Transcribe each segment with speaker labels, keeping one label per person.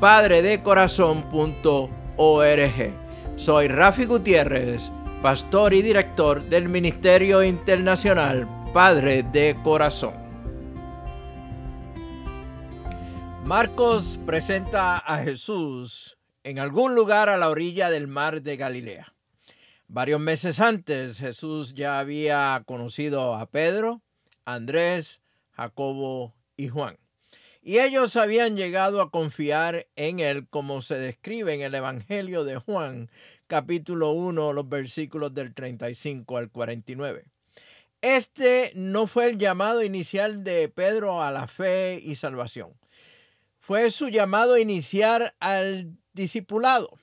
Speaker 1: www.padredecorazon.org Soy Rafi Gutiérrez, pastor y director del Ministerio Internacional Padre de Corazón. Marcos presenta a Jesús en algún lugar a la orilla del mar de Galilea. Varios meses antes Jesús ya había conocido a Pedro, Andrés, Jacobo y Juan. Y ellos habían llegado a confiar en él como se describe en el Evangelio de Juan, capítulo 1, los versículos del 35 al 49. Este no fue el llamado inicial de Pedro a la fe y salvación. Fue su llamado inicial al discipulado.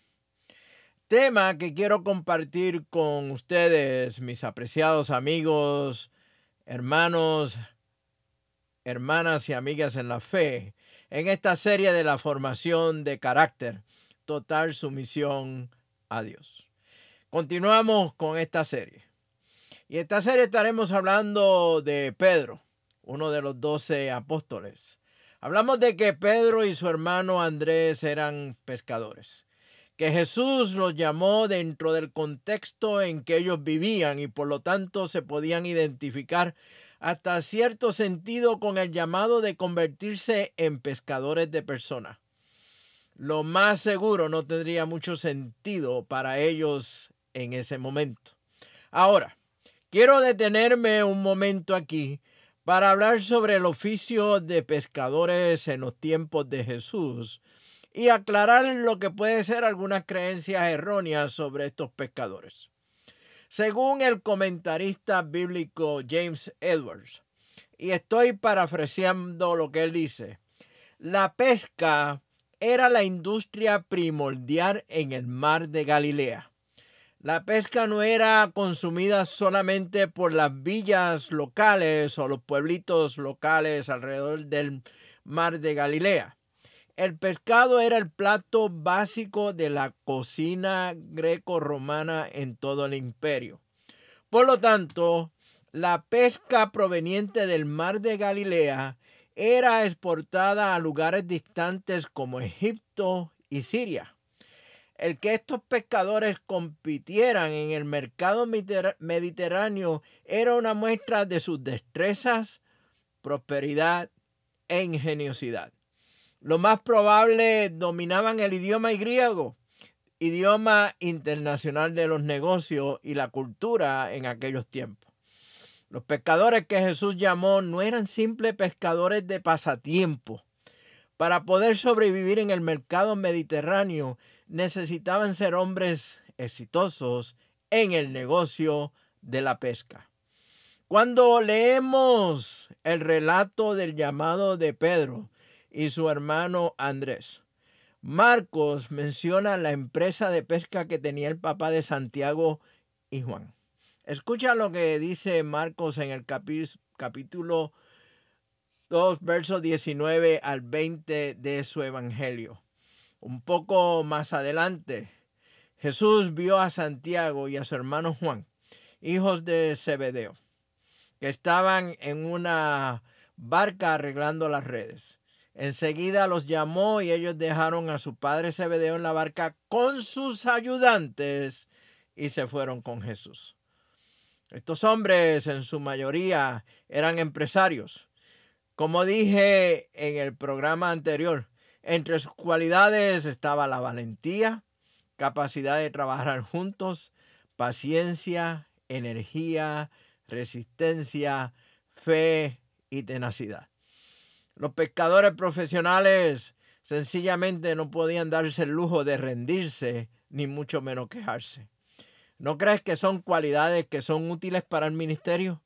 Speaker 1: Tema que quiero compartir con ustedes, mis apreciados amigos, hermanos, hermanas y amigas en la fe, en esta serie de la formación de carácter, total sumisión a Dios. Continuamos con esta serie. Y esta serie estaremos hablando de Pedro, uno de los doce apóstoles. Hablamos de que Pedro y su hermano Andrés eran pescadores, que Jesús los llamó dentro del contexto en que ellos vivían y por lo tanto se podían identificar hasta cierto sentido con el llamado de convertirse en pescadores de personas. Lo más seguro no tendría mucho sentido para ellos en ese momento. Ahora, quiero detenerme un momento aquí para hablar sobre el oficio de pescadores en los tiempos de Jesús y aclarar lo que puede ser algunas creencias erróneas sobre estos pescadores. Según el comentarista bíblico James Edwards, y estoy parafraseando lo que él dice, la pesca era la industria primordial en el mar de Galilea. La pesca no era consumida solamente por las villas locales o los pueblitos locales alrededor del mar de Galilea. El pescado era el plato básico de la cocina greco-romana en todo el imperio. Por lo tanto, la pesca proveniente del mar de Galilea era exportada a lugares distantes como Egipto y Siria el que estos pescadores compitieran en el mercado mediterráneo era una muestra de sus destrezas, prosperidad e ingeniosidad. Lo más probable dominaban el idioma griego, idioma internacional de los negocios y la cultura en aquellos tiempos. Los pescadores que Jesús llamó no eran simples pescadores de pasatiempo. Para poder sobrevivir en el mercado mediterráneo, necesitaban ser hombres exitosos en el negocio de la pesca. Cuando leemos el relato del llamado de Pedro y su hermano Andrés, Marcos menciona la empresa de pesca que tenía el papá de Santiago y Juan. Escucha lo que dice Marcos en el capítulo 2, versos 19 al 20 de su evangelio. Un poco más adelante, Jesús vio a Santiago y a su hermano Juan, hijos de Zebedeo, que estaban en una barca arreglando las redes. Enseguida los llamó y ellos dejaron a su padre Zebedeo en la barca con sus ayudantes y se fueron con Jesús. Estos hombres en su mayoría eran empresarios. Como dije en el programa anterior, Entre sus cualidades estaba la valentía, capacidad de trabajar juntos, paciencia, energía, resistencia, fe y tenacidad. Los pescadores profesionales sencillamente no podían darse el lujo de rendirse, ni mucho menos quejarse. ¿No crees que son cualidades que son útiles para el ministerio?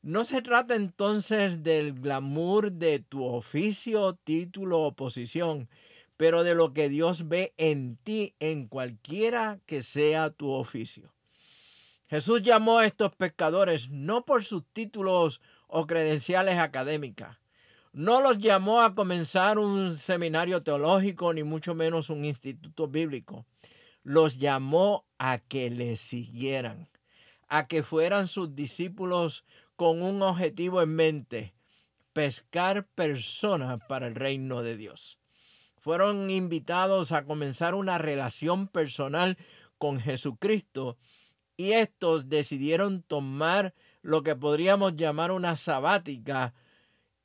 Speaker 1: No se trata entonces del glamour de tu oficio, título o posición, pero de lo que Dios ve en ti en cualquiera que sea tu oficio. Jesús llamó a estos pescadores no por sus títulos o credenciales académicas. No los llamó a comenzar un seminario teológico ni mucho menos un instituto bíblico. Los llamó a que le siguieran, a que fueran sus discípulos con un objetivo en mente, pescar personas para el reino de Dios. Fueron invitados a comenzar una relación personal con Jesucristo y estos decidieron tomar lo que podríamos llamar una sabática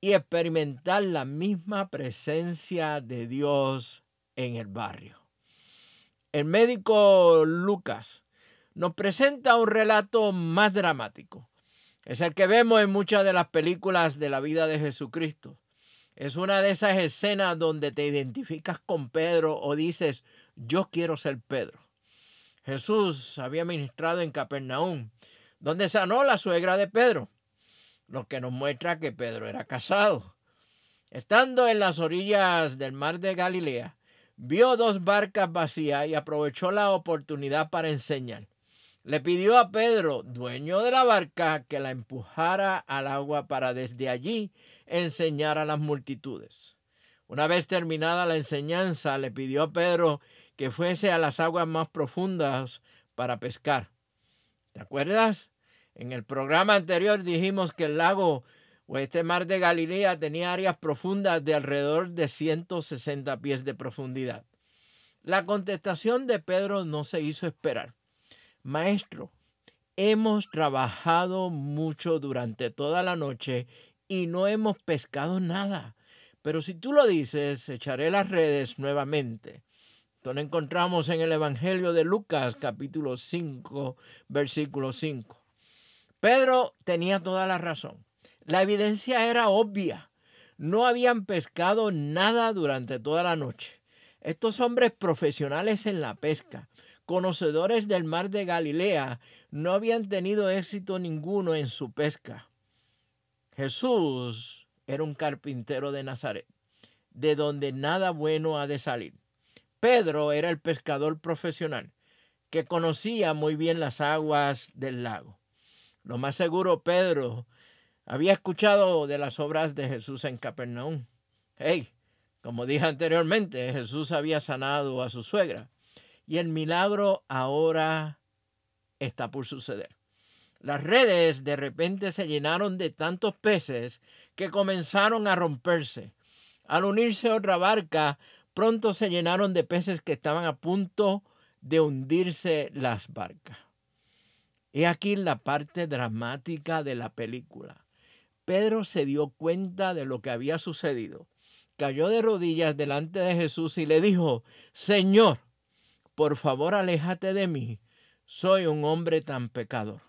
Speaker 1: y experimentar la misma presencia de Dios en el barrio. El médico Lucas nos presenta un relato más dramático. Es el que vemos en muchas de las películas de la vida de Jesucristo. Es una de esas escenas donde te identificas con Pedro o dices, yo quiero ser Pedro. Jesús había ministrado en Capernaum, donde sanó la suegra de Pedro, lo que nos muestra que Pedro era casado. Estando en las orillas del mar de Galilea, vio dos barcas vacías y aprovechó la oportunidad para enseñar. Le pidió a Pedro, dueño de la barca, que la empujara al agua para desde allí enseñar a las multitudes. Una vez terminada la enseñanza, le pidió a Pedro que fuese a las aguas más profundas para pescar. ¿Te acuerdas? En el programa anterior dijimos que el lago o este mar de Galilea tenía áreas profundas de alrededor de 160 pies de profundidad. La contestación de Pedro no se hizo esperar. Maestro, hemos trabajado mucho durante toda la noche y no hemos pescado nada. Pero si tú lo dices, echaré las redes nuevamente. Esto lo encontramos en el Evangelio de Lucas, capítulo 5, versículo 5. Pedro tenía toda la razón. La evidencia era obvia. No habían pescado nada durante toda la noche. Estos hombres profesionales en la pesca, conocedores del mar de Galilea, no habían tenido éxito ninguno en su pesca. Jesús era un carpintero de Nazaret, de donde nada bueno ha de salir. Pedro era el pescador profesional que conocía muy bien las aguas del lago. Lo más seguro, Pedro había escuchado de las obras de Jesús en Capernaum. Hey, como dije anteriormente, Jesús había sanado a su suegra y el milagro ahora está por suceder. Las redes de repente se llenaron de tantos peces que comenzaron a romperse. Al unirse otra barca, pronto se llenaron de peces que estaban a punto de hundirse las barcas. He aquí la parte dramática de la película. Pedro se dio cuenta de lo que había sucedido. Cayó de rodillas delante de Jesús y le dijo, Señor, por favor aléjate de mí, soy un hombre tan pecador.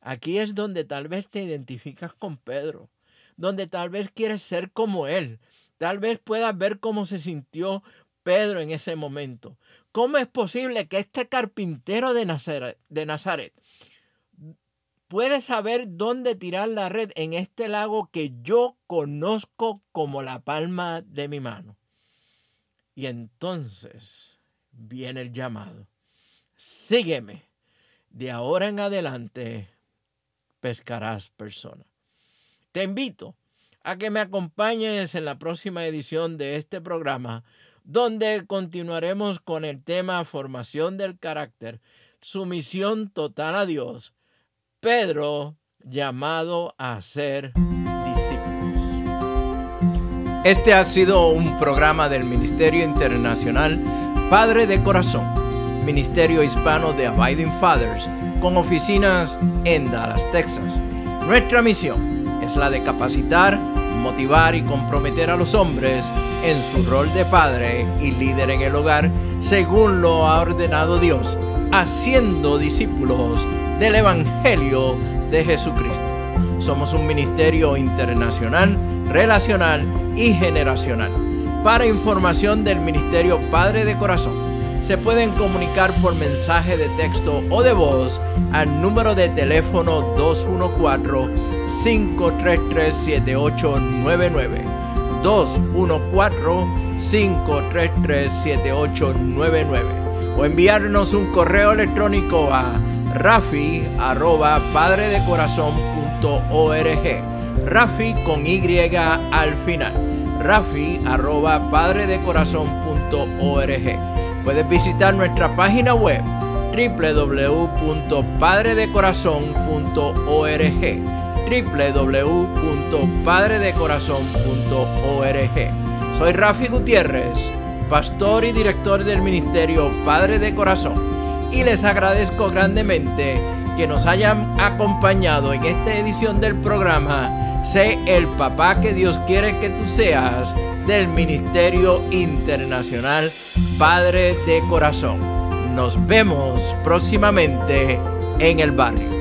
Speaker 1: Aquí es donde tal vez te identificas con Pedro, donde tal vez quieres ser como él, Tal vez puedas ver cómo se sintió Pedro en ese momento. ¿Cómo es posible que este carpintero de Nazaret, de Nazaret puede saber dónde tirar la red en este lago que yo conozco como la palma de mi mano? Y entonces viene el llamado. Sígueme. De ahora en adelante pescarás personas. Te invito a que me acompañes en la próxima edición de este programa, donde continuaremos con el tema formación del carácter, sumisión total a Dios, Pedro llamado a ser discípulos. Este ha sido un programa del Ministerio Internacional Padre de Corazón, Ministerio Hispano de Abiding Fathers, con oficinas en Dallas, Texas. Nuestra misión es la de capacitar, motivar y comprometer a los hombres en su rol de padre y líder en el hogar, según lo ha ordenado Dios, haciendo discípulos del Evangelio de Jesucristo. Somos un ministerio internacional, relacional y generacional. Para información del Ministerio Padre de Corazón, se pueden comunicar por mensaje de texto o de voz al número de teléfono 214-533-7899. 214-533-7899. O enviarnos un correo electrónico a rafi arroba padredecorazon.org. Rafi con Y al final. Rafi arroba padredecorazon.org. Puedes visitar nuestra página web www.padredecorazon.org www.padredecorazon.org Soy Rafi Gutiérrez, pastor y director del ministerio Padre de Corazón y les agradezco grandemente que nos hayan acompañado en esta edición del programa Sé el papá que Dios quiere que tú seas del Ministerio Internacional Padre de Corazón. Nos vemos próximamente en el barrio.